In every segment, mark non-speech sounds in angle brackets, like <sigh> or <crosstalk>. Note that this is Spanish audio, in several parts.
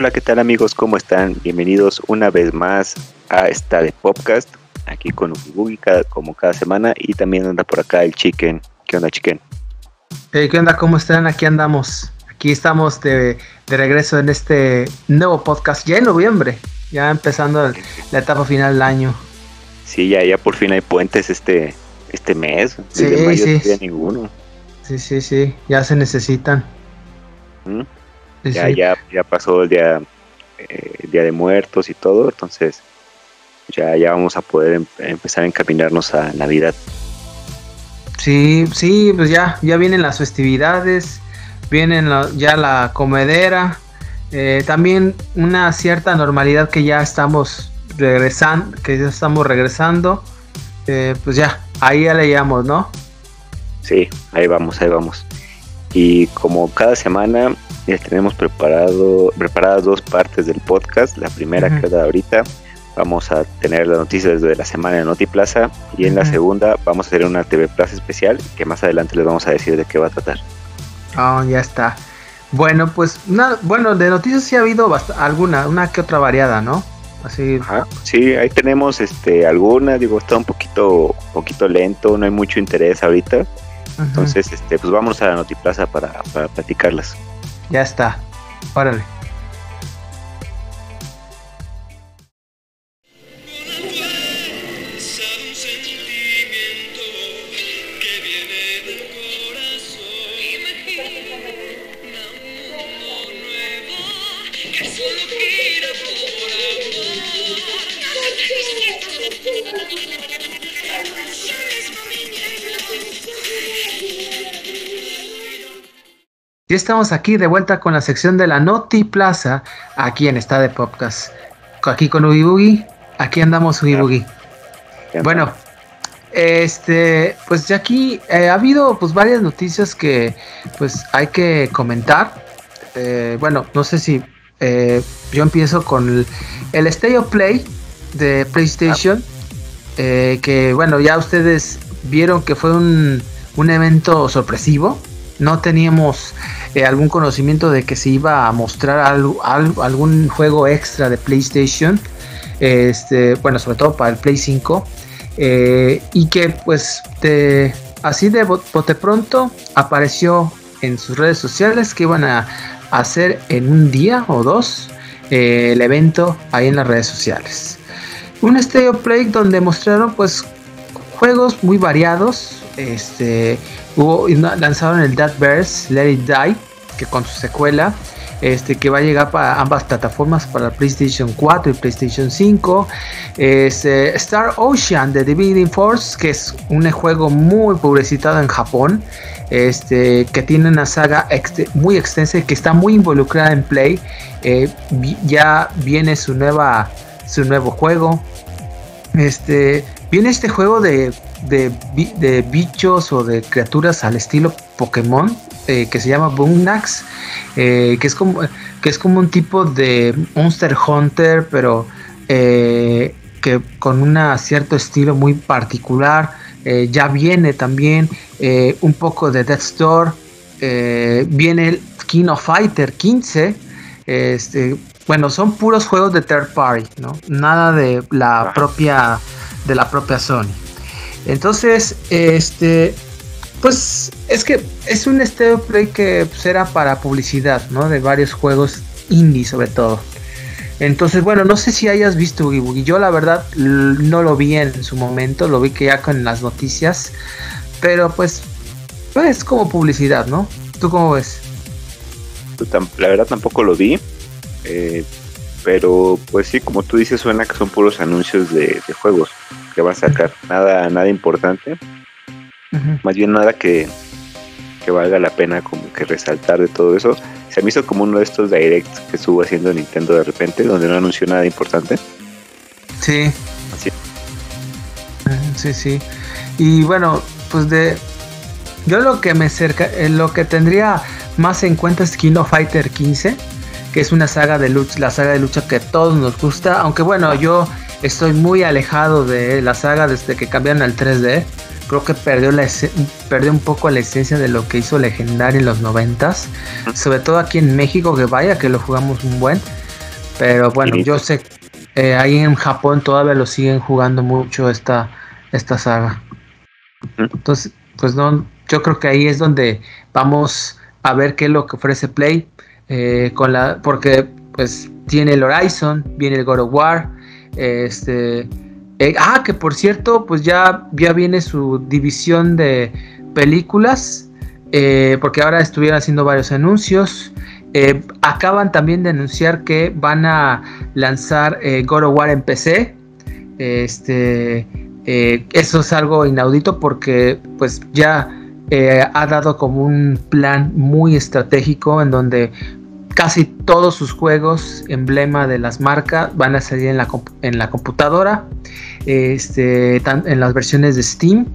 Hola, ¿qué tal amigos? ¿Cómo están? Bienvenidos una vez más a esta de podcast, aquí con Ugi como cada semana y también anda por acá el Chicken. ¿Qué onda, Chicken? ¿Qué onda? ¿Cómo están? Aquí andamos. Aquí estamos de, regreso en este nuevo podcast ya en noviembre, ya empezando la etapa final del año. Sí, ya, ya por fin hay puentes este, este mes. sí, sí. ninguno. Sí, sí, sí, ya se necesitan. ¿Mm? Ya, ya, ya pasó el día, eh, día de muertos y todo, entonces ya, ya vamos a poder em, empezar a encaminarnos a Navidad. Sí, sí, pues ya, ya vienen las festividades, vienen ya la comedera, eh, también una cierta normalidad que ya estamos regresando, que ya estamos regresando, eh, pues ya, ahí ya le llamamos, ¿no? Sí, ahí vamos, ahí vamos. Y como cada semana ya tenemos preparado, preparadas dos partes del podcast. La primera que da ahorita, vamos a tener las noticias desde la semana en Notiplaza y en la segunda vamos a tener una TV Plaza especial que más adelante les vamos a decir de qué va a tratar. Oh, ya está. Bueno, pues nada, bueno, de noticias sí ha habido alguna, una que otra variada, ¿no? Así. sí, ahí tenemos este alguna, digo, está un poquito poquito lento, no hay mucho interés ahorita. Entonces, este, pues vamos a la Notiplaza para, para platicarlas. Ya está. Órale. Ya estamos aquí de vuelta con la sección de la Noti Plaza, aquí en Está de Podcast. Aquí con Ugi aquí andamos Ugi Bueno, este, pues ya aquí eh, ha habido pues varias noticias que pues hay que comentar. Eh, bueno, no sé si eh, yo empiezo con el, State of Play de PlayStation, que bueno, ya ustedes vieron que fue un, un evento sorpresivo no teníamos eh, algún conocimiento de que se iba a mostrar algún juego extra de PlayStation, este, bueno, sobre todo para el Play 5, eh, y que pues así de bote pronto apareció en sus redes sociales que iban a hacer en un día o dos eh, el evento ahí en las redes sociales. Un Stereo Play donde mostraron pues juegos muy variados, este, Hubo, lanzaron el Verse Let It Die, que con su secuela, este, que va a llegar para ambas plataformas, para PlayStation 4 y PlayStation 5. Este, Star Ocean de Dividing Force, que es un juego muy publicitado en Japón, este, que tiene una saga muy extensa y que está muy involucrada en Play. Eh, ya viene su, nueva, su nuevo juego. Este, viene este juego de de, bichos o de criaturas al estilo Pokémon eh, que se llama Boomnax, eh, que, es como, que es como un tipo de Monster Hunter, pero eh, que con un cierto estilo muy particular. ya viene también un poco de Death Store. viene el King of Fighter 15. Este, bueno, son puros juegos de third party, ¿no? Nada de la propia de la propia Sony. Entonces, este, pues es que es un Stereo Play que pues, para publicidad, ¿no? De varios juegos indie sobre todo. Entonces, bueno, no sé si hayas visto Boogie. Yo la verdad no lo vi en su momento, lo vi que ya con las noticias. Pero pues, pues como publicidad, ¿no? ¿Tú cómo ves? La verdad tampoco lo vi. Eh, pero pues sí, como tú dices, suena que son puros anuncios de juegos que va a sacar. Nada, nada importante. Más bien nada que, que valga la pena como que resaltar de todo eso. Se me hizo como uno de estos directs que estuvo haciendo Nintendo de repente, donde no anunció nada importante. Sí. Sí, sí. Y bueno, pues de. Yo lo que me cerca, eh, lo que tendría más en cuenta es Kino Fighter 15, que es una saga de lucha, la saga de lucha que a todos nos gusta, aunque bueno, yo Estoy muy alejado de la saga desde que cambiaron al 3D. Creo que perdió, la perdió un poco la esencia de lo que hizo Legendary en los 90 Sobre todo aquí en México, que vaya que lo jugamos un buen. Pero bueno, yo sé, eh, ahí en Japón todavía lo siguen jugando mucho esta, esta saga. Entonces, pues no, yo creo que ahí es donde vamos a ver qué es lo que ofrece Play. Eh, con la, porque pues tiene el Horizon, viene el God of War, este, eh, ah, que por cierto, pues ya, ya viene su división de películas, eh, porque ahora estuvieron haciendo varios anuncios. acaban también de anunciar que van a lanzar God of War en PC. Este, eso es algo inaudito porque pues ya ha dado como un plan muy estratégico en donde Casi todos sus juegos, emblema de las marcas, van a salir en la, en la computadora, este, en las versiones de Steam.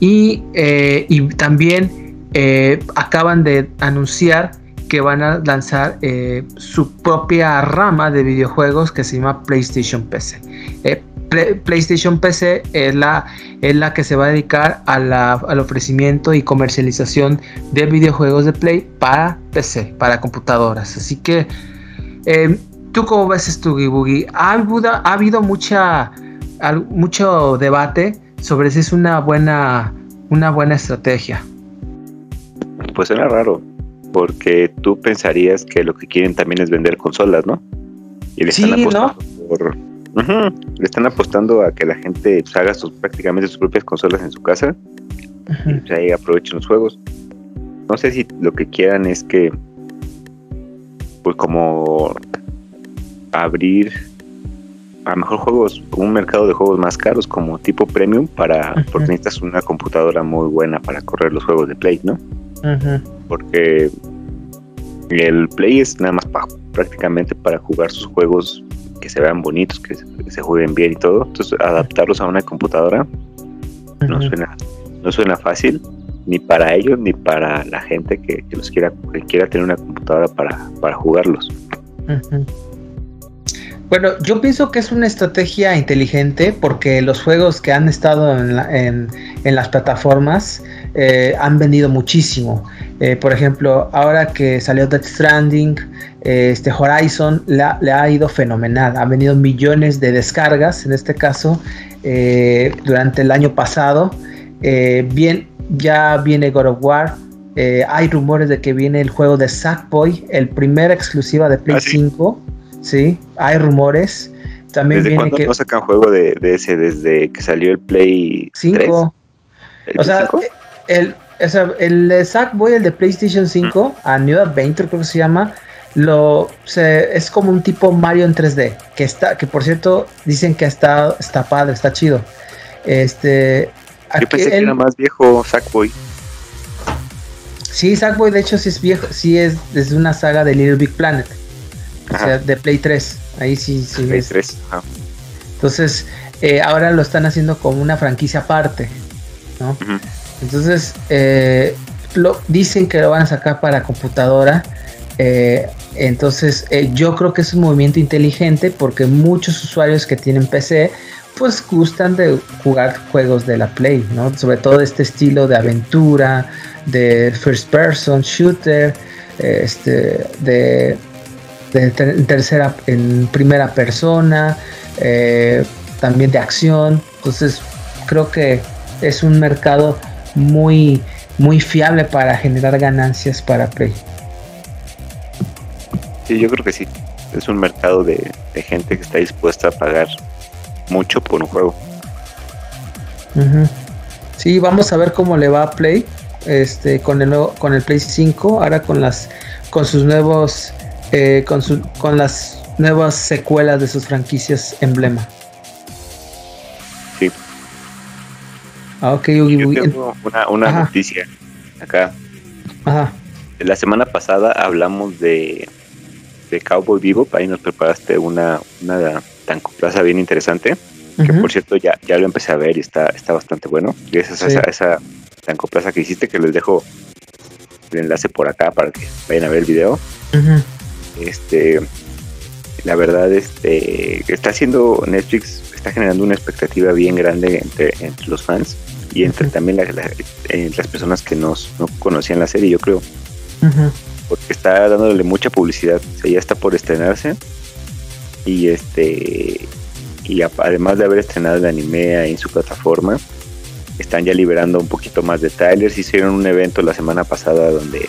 Y, eh, también eh, acaban de anunciar que van a lanzar eh, su propia rama de videojuegos que se llama PlayStation PC. PlayStation PC es la, es la que se va a dedicar al ofrecimiento y comercialización de videojuegos de Play para PC, para computadoras. Así que, eh, ¿tú cómo ves esto, Boogie? ¿Ha, ha habido mucha, mucho debate sobre si es una buena, una buena estrategia. Pues suena raro, porque tú pensarías que lo que quieren también es vender consolas, ¿no? Y le están apostando por le están apostando a que la gente pues, haga sus, prácticamente sus propias consolas en su casa y pues, ahí aprovechen los juegos. No sé si lo que quieran es que, pues como abrir a mejor juegos, un mercado de juegos más caros como tipo premium para, porque necesitas una computadora muy buena para correr los juegos de Play, ¿no? Porque el Play es nada más para, prácticamente para jugar sus juegos que se vean bonitos, que se, jueguen bien y todo. Entonces, adaptarlos a una computadora no suena no suena fácil ni para ellos ni para la gente que, los quiera que quiera tener una computadora para, para jugarlos. Bueno, yo pienso que es una estrategia inteligente porque los juegos que han estado en, en, las plataformas eh, han vendido muchísimo. Eh, por ejemplo, ahora que salió Death Stranding, eh, este Horizon le ha, ido fenomenal. Ha venido millones de descargas, en este caso, durante el año pasado. bien, ya viene God of War. hay rumores de que viene el juego de Sackboy, el primer exclusiva de Play 5 Sí, hay rumores. También ¿Desde cuándo que... no sacan juego de, ese? Desde que salió el Play 5. o sea, el, el de Sackboy, el de PlayStation 5, a New Adventure creo que se llama, lo se, es como un tipo Mario en 3D, que está, que por cierto dicen que está, está padre, está chido. Este, Yo pensé que era más viejo Sackboy. Sí, Sackboy de hecho sí es viejo, sí es desde una saga de Little Big Planet. O sea, de Play 3. Ahí sí, sí. Play 3. Entonces, eh, ahora lo están haciendo como una franquicia aparte, ¿no? Entonces, eh, lo, dicen que lo van a sacar para computadora. Eh, entonces, yo creo que es un movimiento inteligente porque muchos usuarios que tienen PC, pues gustan de jugar juegos de la Play, ¿no? Sobre todo este estilo de aventura, de first person shooter, este, de en tercera, en primera persona, eh, también de acción. Entonces creo que es un mercado muy, muy fiable para generar ganancias para Play. Sí, yo creo que sí. Es un mercado de, gente que está dispuesta a pagar mucho por un juego. Sí, vamos a ver cómo le va a Play este con el nuevo, con el Play 5, ahora con las con sus nuevos eh, con, con las nuevas secuelas de sus franquicias emblema. Ah, ok, Yo tengo una, una noticia acá. Ajá. La semana pasada hablamos de, de Cowboy Vivo, ahí nos preparaste una, una tancoplaza bien interesante, que por cierto ya, ya lo empecé a ver y está, está bastante bueno. Gracias a esa, esa tancoplaza que hiciste, que les dejo el enlace por acá para que vayan a ver el video. Este, la verdad, este, está haciendo Netflix, está generando una expectativa bien grande entre, entre los fans y entre también las personas que no conocían la serie, yo creo. Porque está dándole mucha publicidad, o ya está por estrenarse. Y este y además de haber estrenado el anime en su plataforma, están ya liberando un poquito más de trailers. Hicieron un evento la semana pasada donde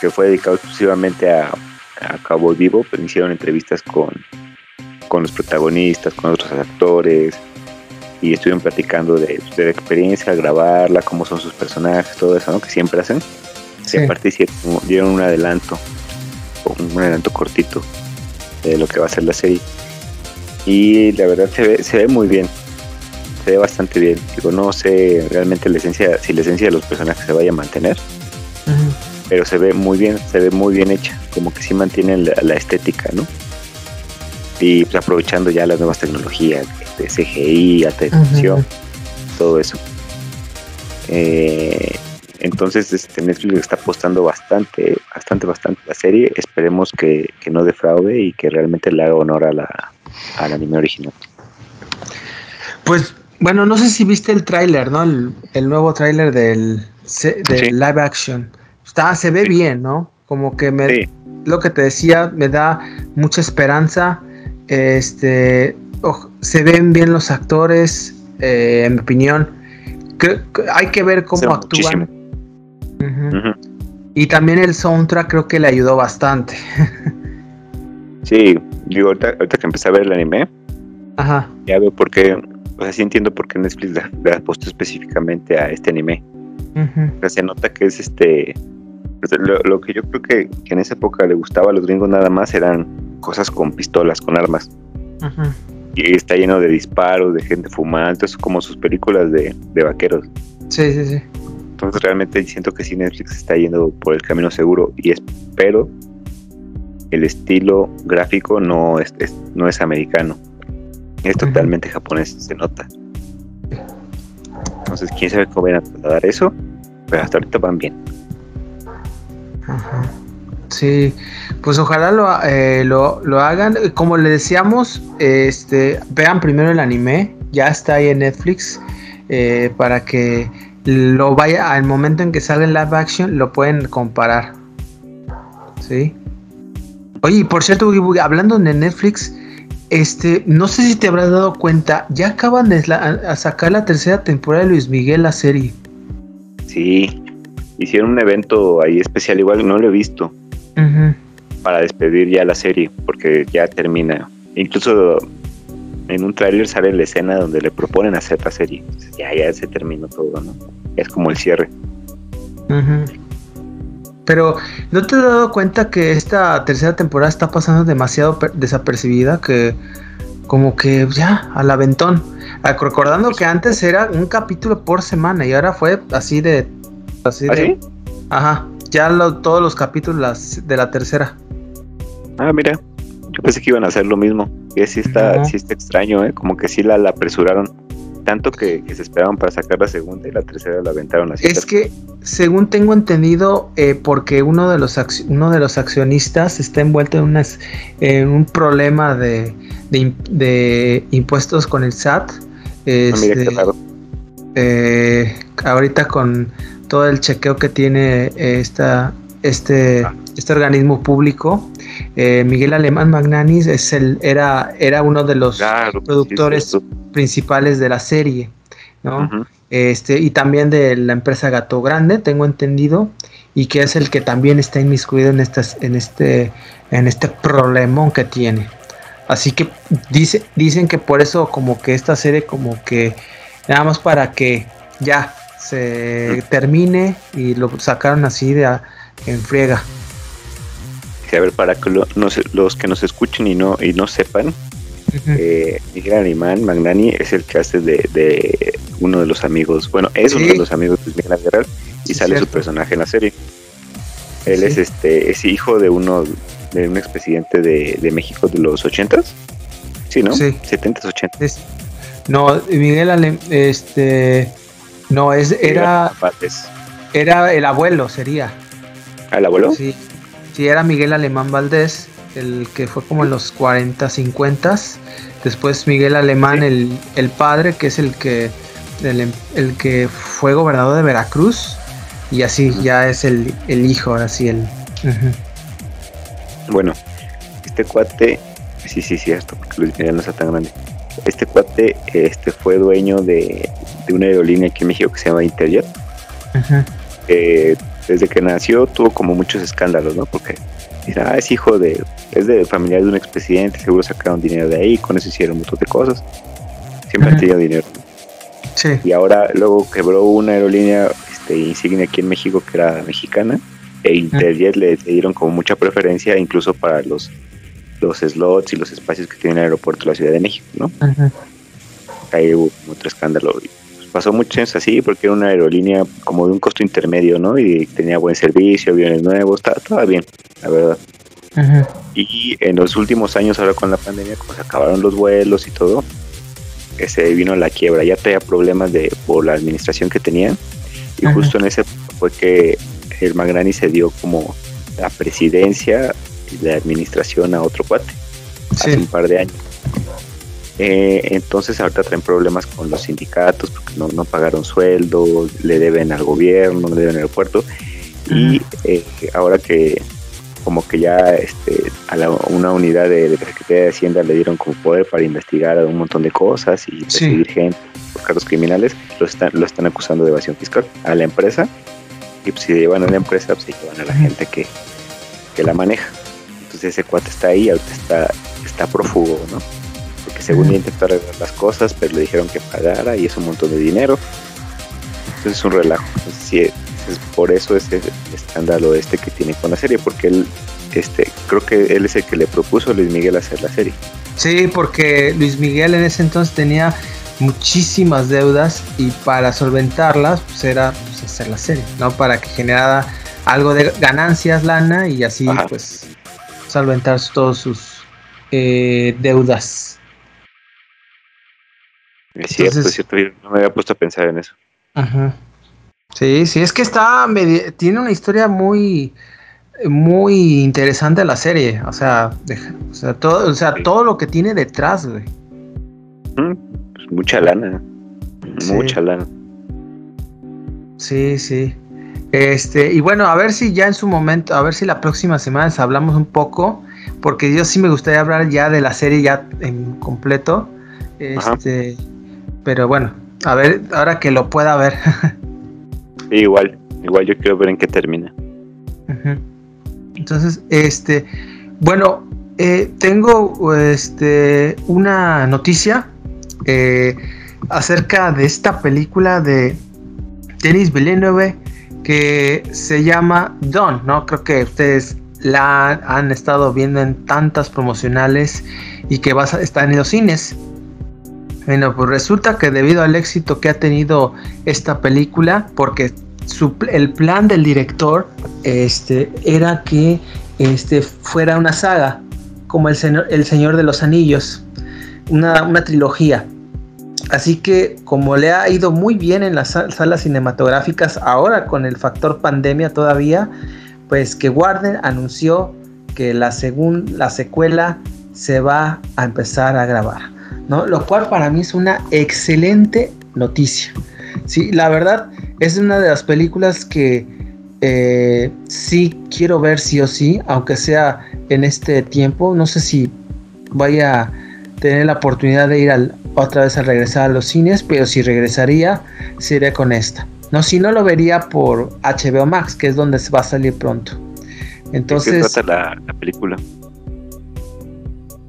que fue dedicado exclusivamente a, a Cabo Vivo, pues hicieron entrevistas con, con los protagonistas, con otros actores, y estuvieron platicando de, de la experiencia, grabarla, cómo son sus personajes, todo eso, ¿no? Que siempre hacen. Sí. Y aparte dieron un adelanto, un adelanto cortito de lo que va a ser la serie. Y la verdad se ve, se ve muy bien, se ve bastante bien. Digo, no sé realmente la esencia, si la esencia de los personajes se vaya a mantener, uh -huh. pero se ve muy bien, se ve muy bien hecha, como que sí mantienen la, la estética, ¿no? Y pues, aprovechando ya las nuevas tecnologías de CGI, alta definición, todo eso. Eh, entonces este, Netflix está apostando bastante, bastante, bastante la serie. Esperemos que, que no defraude y que realmente le haga honor a la, al anime original. Pues bueno, no sé si viste el tráiler, ¿no? El, el, nuevo tráiler del, del sí. live action. Está, se ve sí. bien, ¿no? Como que me, sí. lo que te decía, me da mucha esperanza. Este, oh, se ven bien los actores, eh, en mi opinión. Que, que hay que ver cómo actúan. Uh -huh. Uh -huh. Y también el soundtrack creo que le ayudó bastante. <laughs> sí, digo, ahorita, ahorita, que empecé a ver el anime, Ajá. ya veo por qué, o sea, sí entiendo por qué Netflix le, le ha puesto específicamente a este anime. Uh -huh. o sea, se nota que es este. Lo, lo que yo creo que, que, en esa época le gustaba a los gringos nada más eran cosas con pistolas, con armas. Uh -huh. Y está lleno de disparos, de gente fumando, es como sus películas de, de vaqueros. Sí, sí, sí. Entonces realmente siento que sí Netflix está yendo por el camino seguro y espero el estilo gráfico no es, es no es americano. Es totalmente uh -huh. japonés, se nota. Entonces, quién sabe cómo van a trasladar eso, pero hasta ahorita van bien. -huh. Sí, pues ojalá lo, eh, lo, lo, hagan. Como le decíamos, este, vean primero el anime, ya está ahí en Netflix, eh, para que lo vaya al momento en que salga en live action, lo pueden comparar. ¿Sí? Oye, por cierto, hablando de Netflix, este, no sé si te habrás dado cuenta, ya acaban de sacar la tercera temporada de Luis Miguel, la serie. Sí, hicieron un evento ahí especial, igual no lo he visto, uh -huh. para despedir ya la serie, porque ya termina. Incluso en un tráiler sale la escena donde le proponen hacer la serie. Ya, ya se terminó todo, ¿no? Es como el cierre. Uh -huh. Pero ¿no te has dado cuenta que esta tercera temporada está pasando demasiado desapercibida? Que como que ya, al aventón. Recordando que antes era un capítulo por semana y ahora fue así de... Así ¿Ah, de? Ajá, ya lo, todos los capítulos las, de la tercera. Ah, mira, yo pensé que iban a hacer lo mismo. Y sí está, no. sí está extraño, ¿eh? Como que sí la, la apresuraron tanto que, que, se esperaban para sacar la segunda y la tercera la aventaron así. Es que, según tengo entendido, eh, porque uno de los uno de los accionistas está envuelto en, unas, en un problema de, de, de, impuestos con el SAT. Este, ah, mira qué raro. Eh, ahorita con todo el chequeo que tiene esta, este, ah. este organismo público, eh, Miguel Alemán Magnanis es el, era, era uno de los claro, productores sí, principales de la serie, ¿no? Uh -huh. Este, y también de la empresa Gato Grande, tengo entendido, y que es el que también está inmiscuido en estas, en este, en este problemón que tiene. Así que dice, dicen que por eso como que esta serie como que nada más para que ya se termine y lo sacaron así de a, en friega. Sí, a ver, para que lo, no se, los que nos escuchen y no, y no sepan, uh -huh. eh, Miguel Alemán Magnani es el que hace de, de, uno de los amigos, bueno, es sí. uno de los amigos de Miguel Aguilar y sí, sale cierto. su personaje en la serie. Él es este es hijo de uno de un expresidente de, de México de los ochentas, sí, ¿no? Sí. 70s, 80 No, Miguel Ale este no es era era el abuelo sería. ¿El abuelo? Sí, sí, era Miguel Alemán Valdés, el que fue como en los 40, 50. Después Miguel Alemán, el, el padre, que es el que, el, el, que fue gobernador de Veracruz. Y así uh -huh. ya es el, el, hijo, ahora sí el... Uh -huh. Bueno, este cuate Sí, sí, cierto, porque Luis Miguel no está tan grande. Este cuate este, fue dueño de, una aerolínea aquí en México que se llama Interjet. desde que nació tuvo como muchos escándalos, ¿no? Porque ah, es hijo de, es de familiar de un expresidente, seguro sacaron dinero de ahí, con eso hicieron un montón de cosas. Siempre han tenido dinero. Sí. Y ahora luego quebró una aerolínea este, insignia aquí en México que era mexicana e Interjet le, dieron como mucha preferencia incluso para los los slots y los espacios que tiene el aeropuerto de la Ciudad de México, ¿no? Ahí hubo otro escándalo. Pues, pasó mucho así porque era una aerolínea como de un costo intermedio, ¿no? Y tenía buen servicio, aviones nuevos, estaba, bien, la verdad. Y en los últimos años, ahora con la pandemia, como se acabaron los vuelos y todo, se vino la quiebra. Ya tenía problemas de por la administración que tenían. Y justo en ese fue que el Magrani se dio como la presidencia de administración a otro cuate hace un par de años. Eh, entonces ahorita traen problemas con los sindicatos porque no, no pagaron sueldo, le deben al gobierno, le deben al aeropuerto. Y eh, ahora que como que ya este, a una unidad de, de, Secretaría de Hacienda le dieron como poder para investigar un montón de cosas y perseguir gente por cargos criminales, lo están, lo están acusando de evasión fiscal a la empresa. Y pues si llevan a la empresa, pues se llevan a la gente que, que la maneja. Entonces ese cuate está ahí, ahorita está, está prófugo, ¿no? Porque según intentó arreglar las cosas, pero le dijeron que pagara y es un montón de dinero. Entonces es un relajo. Entonces, es por eso este escándalo este que tiene con la serie, porque él, este, creo que él es el que le propuso a Luis Miguel hacer la serie. Sí, porque Luis Miguel en ese entonces tenía muchísimas deudas y para solventarlas pues era pues, hacer la serie, ¿no? Para que generara algo de ganancias, lana y así pues solventar todos sus eh, deudas. Es cierto, es cierto, no me había puesto a pensar en eso. Ajá. Sí, sí, es que está, tiene una historia muy, muy interesante la serie, o sea, o sea, todo, o sea, todo lo que tiene detrás, güey. Mm, pues mucha lana, mucha lana. Sí, sí. Este, y bueno, a ver si ya en su momento, a ver si la próxima semana hablamos un poco, porque yo sí me gustaría hablar ya de la serie ya en completo. Este, pero bueno, a ver, ahora que lo pueda ver. igual, igual yo quiero ver en qué termina. Entonces, este, bueno, eh, tengo este, una noticia eh, acerca de esta película de Denis Villeneuve que se llama Don, ¿no? Creo que ustedes la han estado viendo en tantas promocionales y que va a estar en los cines. Bueno, pues resulta que debido al éxito que ha tenido esta película, porque el plan del director este, era que este, fuera una saga, como el, el Señor de los Anillos, una, una, trilogía. Así que como le ha ido muy bien en las salas cinematográficas, ahora con el factor pandemia todavía, pues que Warner anunció que la, la secuela se va a empezar a grabar. Lo cual para mí es una excelente noticia. Sí, la verdad es una de las películas que eh, sí quiero ver sí o sí, aunque sea en este tiempo. No sé si vaya tener la oportunidad de ir otra vez a regresar a los cines, pero si regresaría, sería con esta. No, si no lo vería por HBO Max, que es donde se va a salir pronto. Entonces. ¿De qué trata la, película?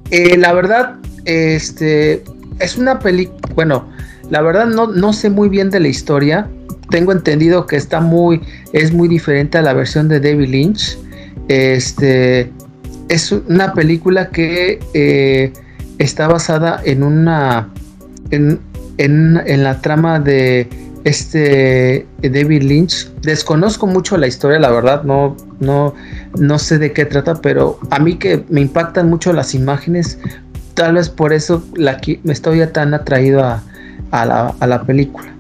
Eh, la verdad, este, es una película, bueno, la verdad no, no sé muy bien de la historia. Tengo entendido que está muy, es muy diferente a la versión de David Lynch. Este, es una película que eh, está basada en una, en, en, la trama de este David Lynch. Desconozco mucho la historia, la verdad, no, no, no sé de qué trata, pero a mí que me impactan mucho las imágenes tal vez por eso la, me estoy tan atraído a, la, película.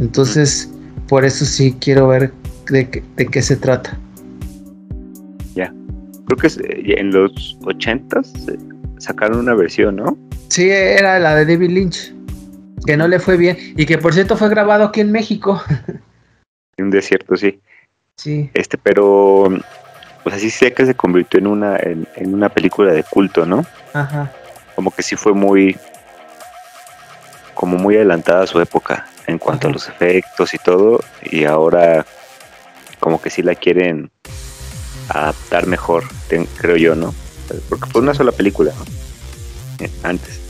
Entonces, por eso sí quiero ver de, qué se trata. Ya. Creo que eh, en los ochentas sacaron una versión, ¿no? Sí, era la de David Lynch. Que no le fue bien. Y que por cierto fue grabado aquí en México. En un desierto, sí. Sí. Este, pero. Pues así sé que se convirtió en una, en una película de culto, ¿no? Ajá. Como que sí fue muy, como muy adelantada a su época en cuanto a los efectos y todo, y ahora como que sí la quieren adaptar mejor, creo yo, ¿no? Porque fue una sola película, ¿no? Eh, antes.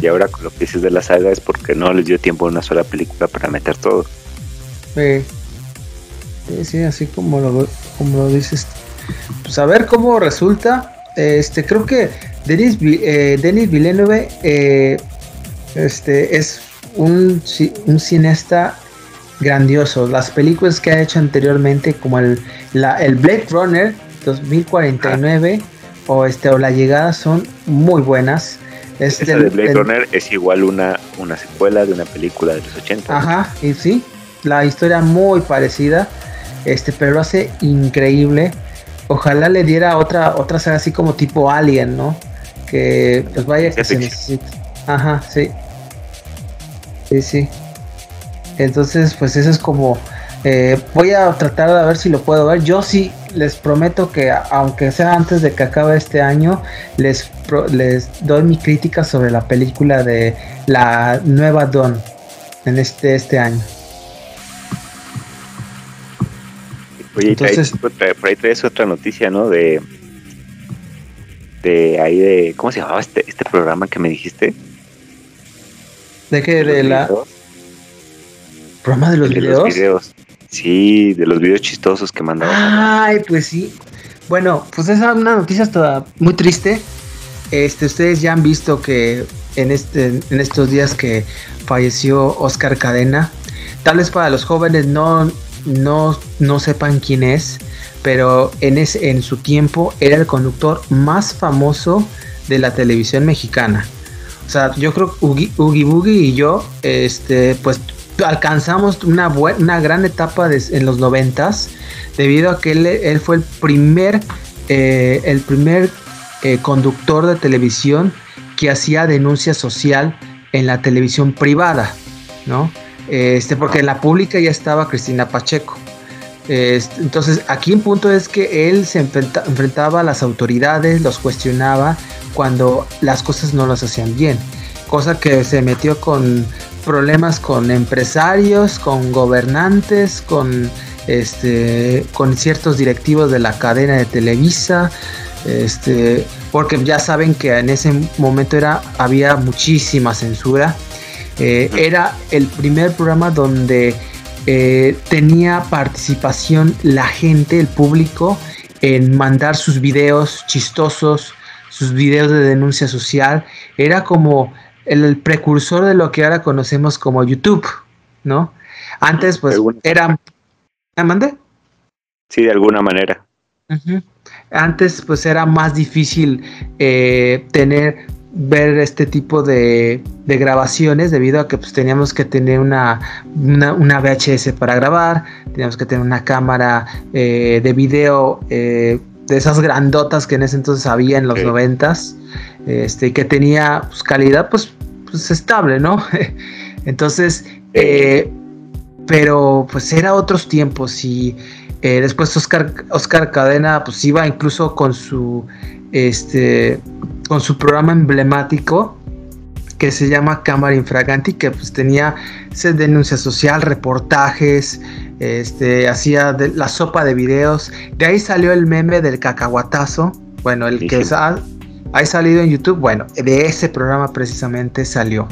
Y ahora con lo que dices de la saga es porque no les dio tiempo a una sola película para meter todo. Sí, sí, así como lo, como lo dices. Pues a ver cómo resulta. Este, creo que Denis, eh, Denis Villeneuve eh, este, es un, un cineasta grandioso. Las películas que ha hecho anteriormente, como el, la, el Blade Runner 2049 o, este, o La Llegada, son muy buenas. Este, de Blade Runner es igual una, una secuela de una película de los 80. Ajá, y sí, la historia muy parecida, este, pero lo hace increíble. Ojalá le diera otra, otra saga así como tipo Alien, ¿no? Que pues vaya que se necesita. Ajá, sí. Sí, sí. Entonces, pues eso es como. Eh, voy a tratar de ver si lo puedo ver. Yo sí les prometo que, aunque sea antes de que acabe este año, les, les doy mi crítica sobre la película de la nueva Dawn en este, este año. Oye, Entonces, por ahí traes otra noticia, ¿no? De, de ahí de. ¿Cómo se llamaba este, este programa que me dijiste? ¿De qué? De, la. ¿Programa de los videos? Sí, de los videos chistosos que mandaban. Ay, pues sí. Bueno, pues es una noticia toda muy triste. Este, ustedes ya han visto que en, este, en estos días que falleció Oscar Cadena. Tal vez para los jóvenes no, no, no sepan quién es, pero en, ese, en su tiempo era el conductor más famoso de la televisión mexicana. O sea, yo creo que Ugi Boogie y yo, este, pues alcanzamos una, una gran etapa en los noventas, debido a que él, fue el primer, eh, el primer eh, conductor de televisión que hacía denuncia social en la televisión privada, ¿no? Este, porque en la pública ya estaba Cristina Pacheco. Entonces, aquí un punto es que él se enfrentaba a las autoridades, los cuestionaba cuando las cosas no las hacían bien. Cosa que se metió con problemas con empresarios, con gobernantes, con este, con ciertos directivos de la cadena de Televisa, este, porque ya saben que en ese momento era, había muchísima censura. Eh, era el primer programa donde eh, tenía participación la gente, el público, en mandar sus videos chistosos, sus videos de denuncia social. Era como el, precursor de lo que ahora conocemos como YouTube, ¿no? Antes, pues, era... ¿Ah, mande? Sí, de alguna manera. Antes, pues, era más difícil eh, tener ver este tipo de, de, grabaciones debido a que pues, teníamos que tener una, una, VHS para grabar, teníamos que tener una cámara eh, de video eh, de esas grandotas que en ese entonces había en los noventas, este, que tenía pues, calidad pues, pues, estable, ¿no? <laughs> entonces, eh, pero pues era otros tiempos y después Oscar, Oscar Cadena pues iba incluso con su este con su programa emblemático que se llama Cámara Infraganti, que pues tenía denuncia social, reportajes, este, hacía la sopa de videos. De ahí salió el meme del cacahuatazo, bueno, el que ha, ha, salido en YouTube, bueno, de ese programa precisamente salió.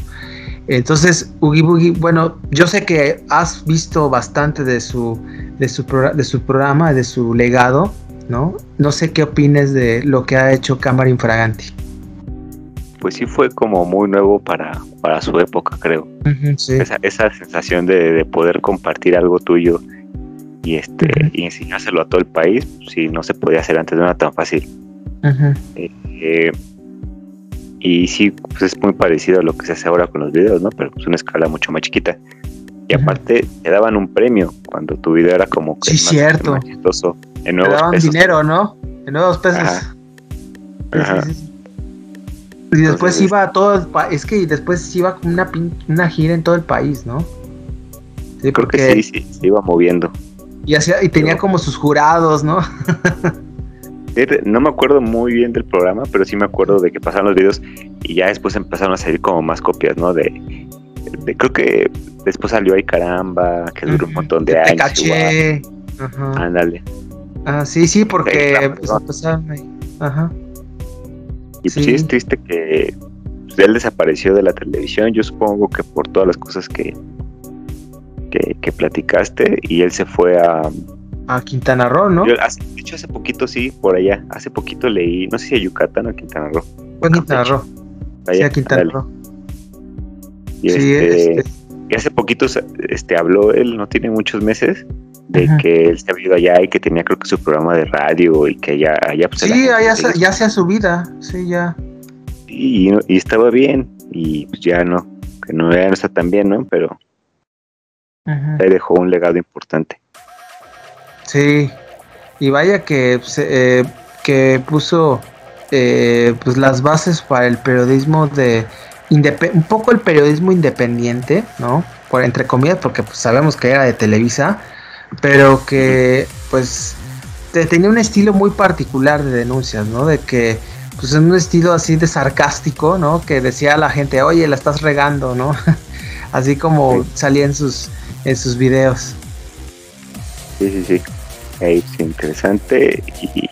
Entonces, Ugi Boogie, bueno, yo sé que has visto bastante de su, de su, de su programa, de su legado, ¿no? No sé qué opines de lo que ha hecho Cámara Infraganti pues sí fue como muy nuevo para, para su época, creo. esa, esa, sensación de, poder compartir algo tuyo y este y enseñárselo a todo el país, si no se podía hacer antes, no era tan fácil. Eh, eh, y sí, pues es muy parecido a lo que se hace ahora con los videos, ¿no? Pero es una escala mucho más chiquita. Y aparte te daban un premio cuando tu video era como que sí, más, cierto. chistoso. En te daban dinero, ¿no? En nuevos pesos. Ajá. Y después iba a todo el país, es que después iba con una, una gira en todo el país, ¿no? Sí, porque Creo que sí, sí, se iba moviendo. Y, hacía, y tenía como sus jurados, ¿no? <laughs> no me acuerdo muy bien del programa, pero sí me acuerdo de que pasaron los videos y ya después empezaron a salir como más copias, ¿no? De, creo que después salió ahí caramba, que duró un montón de años. Te caché. Ándale. Ah, sí, sí, porque pues, ahí. Ajá. Y pues sí. es triste que pues, él desapareció de la televisión, yo supongo que por todas las cosas que, que, platicaste, y él se fue a... A Quintana Roo, ¿no? Yo, hace, de hecho, hace poquito sí, por allá, hace poquito leí, no sé si a Yucatán o a Quintana Roo. Fue a Quintana Roo. sí, a Quintana Roo. Y, sí, este, este, y hace poquito este, habló él, no tiene muchos meses, de que él se había ido allá y que tenía creo que su programa de radio y que allá, allá pues, sí, allá ya sea su vida, sí, ya. Y, y, estaba bien y pues ya no, que no, ya no está tan bien, ¿no? Pero ahí dejó un legado importante. Sí, y vaya que, pues, eh, que puso eh, pues las bases para el periodismo de un poco el periodismo independiente, ¿no? Por entre comillas, porque pues sabemos que era de Televisa, pero que pues tenía un estilo muy particular de denuncias, ¿no? De que pues en un estilo así de sarcástico, ¿no? Que decía a la gente, oye, la estás regando, ¿no? <laughs> así como salía en sus, en sus videos. Sí, sí, sí. Es interesante y,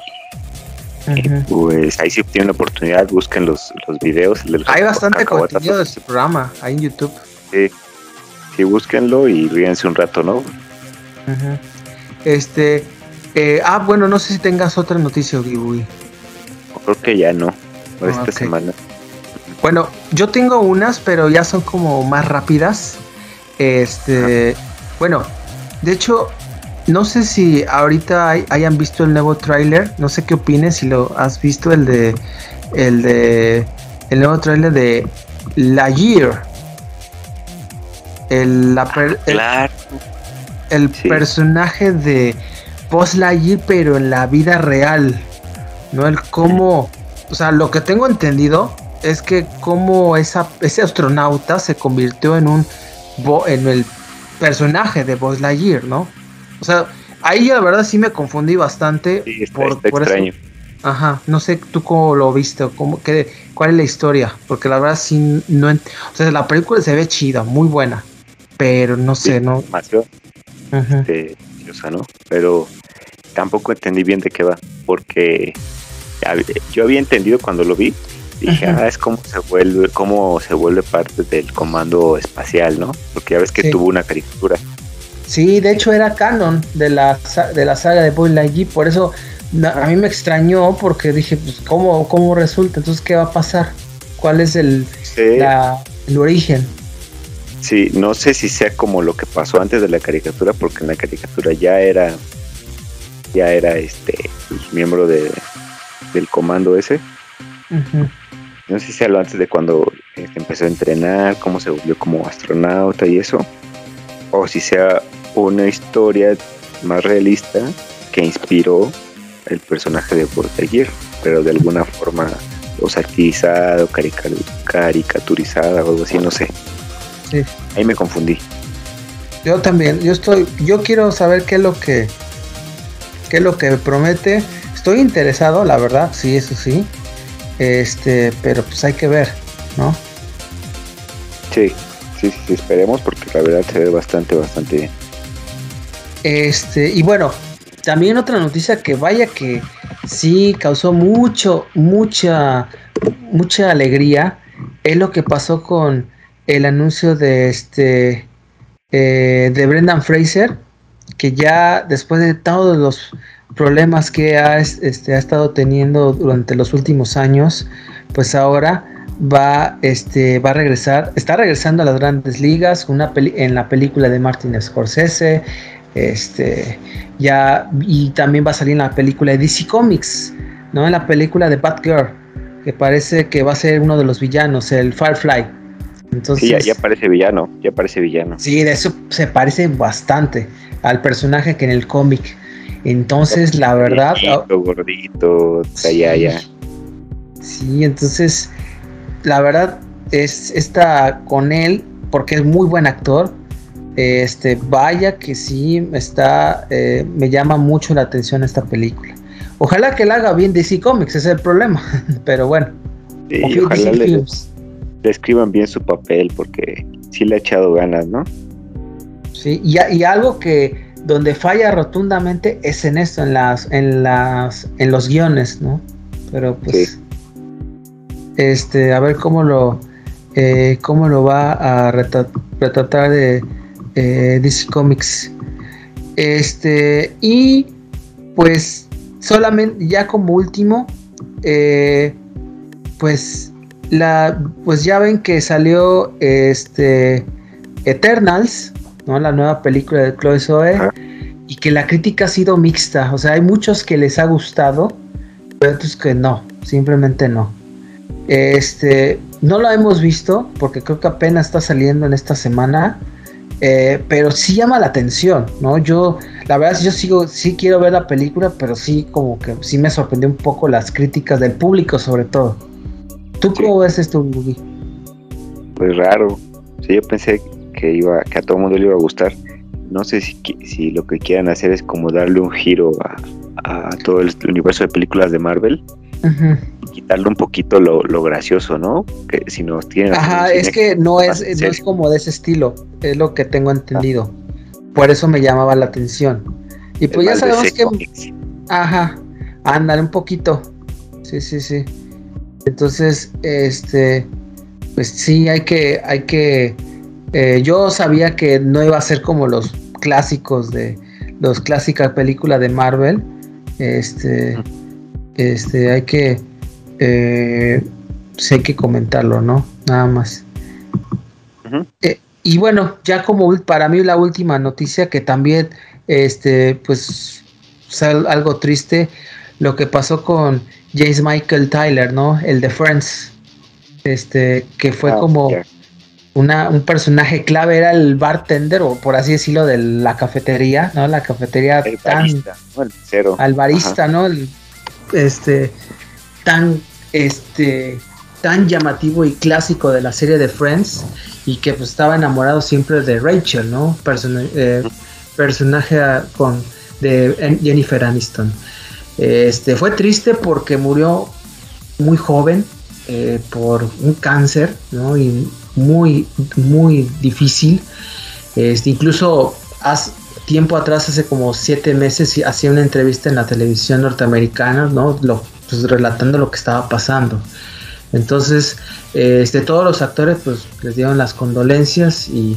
pues ahí si tienen la oportunidad, busquen los, los videos. Hay bastante contenido de este programa, ahí en YouTube. Sí, sí, búsquenlo y ríense un rato, ¿no? Este, eh, ah, bueno, no sé si tengas otra noticia, Gibui. Creo que ya no, por esta semana. Bueno, yo tengo unas, pero ya son como más rápidas. Este, bueno, de hecho, no sé si ahorita hayan visto el nuevo tráiler, no sé qué opines, si lo has visto, el de, el de, el nuevo tráiler de La Year. El, la, claro el personaje de Buzz Lightyear, pero en la vida real. ¿No? El cómo. O sea, lo que tengo entendido es que cómo esa, ese astronauta se convirtió en un. en el personaje de Buzz Lightyear, ¿no? O sea, ahí la verdad sí me confundí bastante. por, extraño. Ajá, no sé tú cómo lo viste, cómo, qué, cuál es la historia, porque la verdad sí no, o sea, la película se ve chida, muy buena, pero no sé, no este, ¿no? Pero tampoco entendí bien de qué va, porque yo había entendido cuando lo vi, dije, ah, es como se vuelve, cómo se vuelve parte del comando espacial, ¿no? Porque ya ves que tuvo una caricatura. Sí, de hecho era canon de la, de la saga de Boy Lightyear, por eso a mí me extrañó porque dije, pues, ¿cómo, cómo resulta? Entonces, ¿qué va a pasar? ¿Cuál es el, el origen? Sí, no sé si sea como lo que pasó antes de la caricatura, porque en la caricatura ya era, ya era este pues, miembro de, del comando ese. No sé si sea lo antes de cuando este, empezó a entrenar, cómo se volvió como astronauta y eso, o si sea una historia más realista que inspiró el personaje de Portaguer, pero de alguna forma o satirizada caricaturizada o algo así, no sé. Ahí me confundí. Yo también, yo estoy, yo quiero saber qué es lo que, qué es lo que promete. Estoy interesado, la verdad, sí, eso sí. Este, pero pues hay que ver, ¿no? Sí, sí, sí, esperemos porque la verdad se ve bastante, bastante bien. Este, y bueno, también otra noticia que vaya que sí causó mucho, mucha, mucha alegría es lo que pasó con el anuncio de este eh, de Brendan Fraser, que ya después de todos los problemas que ha, este, ha estado teniendo durante los últimos años, pues ahora va, este, va a regresar, está regresando a las grandes ligas una en la película de Martin Scorsese, este, ya, y también va a salir en la película de DC Comics, ¿no? En la película de Batgirl, que parece que va a ser uno de los villanos, el Firefly. Entonces, ya, parece villano, ya parece villano. Sí, de eso se parece bastante al personaje que en el cómic. Entonces, la verdad. Gordito, gordito, sí, ya, Sí, entonces, la verdad es está con él porque es muy buen actor. Este, vaya que sí está, eh, me llama mucho la atención esta película. Ojalá que la haga bien DC Comics, ese es el problema. <laughs> Pero bueno. y ojalá le, escriban bien su papel porque sí le ha echado ganas, ¿no? Sí, y, y algo que donde falla rotundamente es en esto, en las, en las, en los guiones, ¿no? Pero pues, este, a ver cómo lo, eh, cómo lo va a retratar de eh, DC Comics. Este, y pues solamente ya como último, eh, pues la, pues ya ven que salió este Eternals, ¿no? La nueva película de Chloe Zoe y que la crítica ha sido mixta, o sea, hay muchos que les ha gustado, pero otros que no, simplemente no. Este, no lo hemos visto porque creo que apenas está saliendo en esta semana. Eh, pero sí llama la atención, ¿no? Yo, la verdad, yo sigo, sí quiero ver la película, pero sí como que sí me sorprendió un poco las críticas del público, sobre todo. ¿Tú cómo ves esto, Boogie? Pues raro. Sí, yo pensé que iba, que a todo el mundo le iba a gustar. No sé si, si lo que quieran hacer es como darle un giro a, a todo el universo de películas de Marvel quitarle un poquito lo, gracioso, ¿no? Que si nos tienen. Ajá, es que no es, no es como de ese estilo, es lo que tengo entendido. Por eso me llamaba la atención. Y pues ya sabemos que. Ajá, ándale un poquito. Sí, sí, sí. Entonces, este. Pues sí, hay que. Hay que. Eh, yo sabía que no iba a ser como los clásicos de. Los clásicas películas de Marvel. Este este, hay que, eh, pues hay que comentarlo, ¿no? Nada más. Eh, y bueno, ya como para mí la última noticia que también, este, pues, algo triste, lo que pasó con James Michael Tyler, ¿no? El de Friends, este, que fue ah, como una, un personaje clave, era el bartender, o por así decirlo, de la cafetería, ¿no? La cafetería tan... al barista, ¿no? El este tan este tan llamativo y clásico de la serie de Friends y que pues estaba enamorado siempre de Rachel, ¿no? Eh, personaje con de Jennifer Aniston. Este fue triste porque murió muy joven eh, por un cáncer, ¿no? Y muy muy difícil. Este, incluso tiempo atrás, hace como siete meses, hacía una entrevista en la televisión norteamericana, ¿no? Lo, pues, relatando lo que estaba pasando. Entonces, este, todos los actores pues les dieron las condolencias y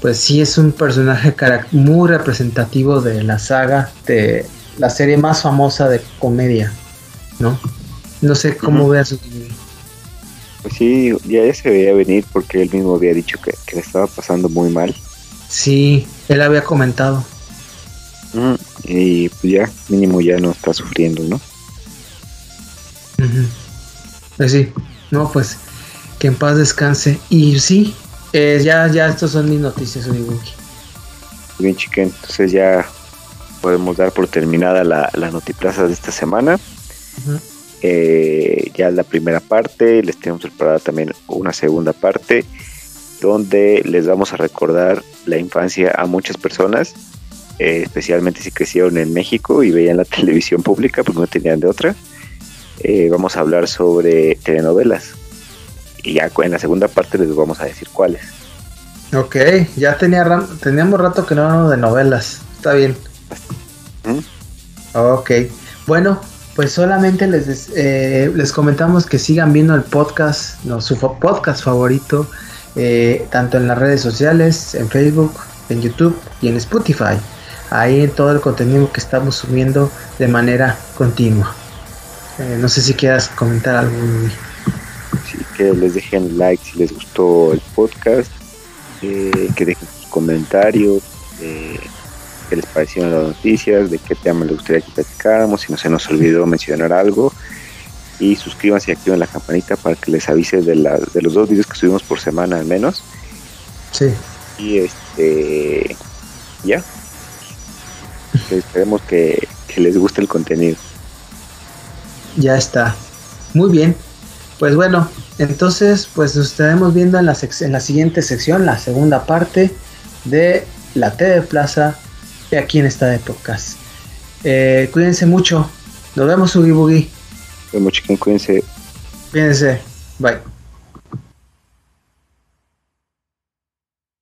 pues sí es un personaje muy representativo de la saga, de la serie más famosa de comedia, ¿no? No sé cómo veas. Pues sí, ya se veía venir porque él mismo había dicho que, que le estaba pasando muy mal. Sí, él había comentado. Mm, y pues ya, mínimo ya no está sufriendo, ¿no? Pues sí, no, pues que en paz descanse. Y sí, eh, ya, ya, estas son mis noticias, Wookie. Bien, chiquen, entonces ya podemos dar por terminada la, la notiplaza de esta semana. eh, ya la primera parte, les tenemos preparada también una segunda parte donde les vamos a recordar la infancia a muchas personas, eh, especialmente si crecieron en México y veían la <laughs> televisión pública, porque no tenían de otra. Eh, vamos a hablar sobre telenovelas. Y ya en la segunda parte les vamos a decir cuáles. Ok, ya tenía teníamos rato que no hablamos de novelas. Está bien. Ok, bueno, pues solamente les, eh, les comentamos que sigan viendo el podcast, no, su podcast favorito eh, tanto en las redes sociales, en Facebook, en YouTube y en Spotify. Ahí en todo el contenido que estamos subiendo de manera continua. Eh, no sé si quieras comentar algo. Sí, que les dejen like si les gustó el podcast, eh, que dejen sus comentarios, qué les parecieron las noticias, de qué tema les gustaría que platicáramos, si no se nos olvidó mencionar algo y suscríbanse y activen la campanita para que les avise de, la, de los dos vídeos que subimos por semana al menos. Sí. Y este, ya. Esperemos que, les guste el contenido. Ya está. Muy bien. Pues bueno, entonces pues nos estaremos viendo en la, en la siguiente sección, la segunda parte de la TV Plaza de aquí en esta de podcast. Eh, cuídense mucho. Nos vemos, Ugi Bugi. Vemos, chiquen, cuídense. Cuídense. Bye.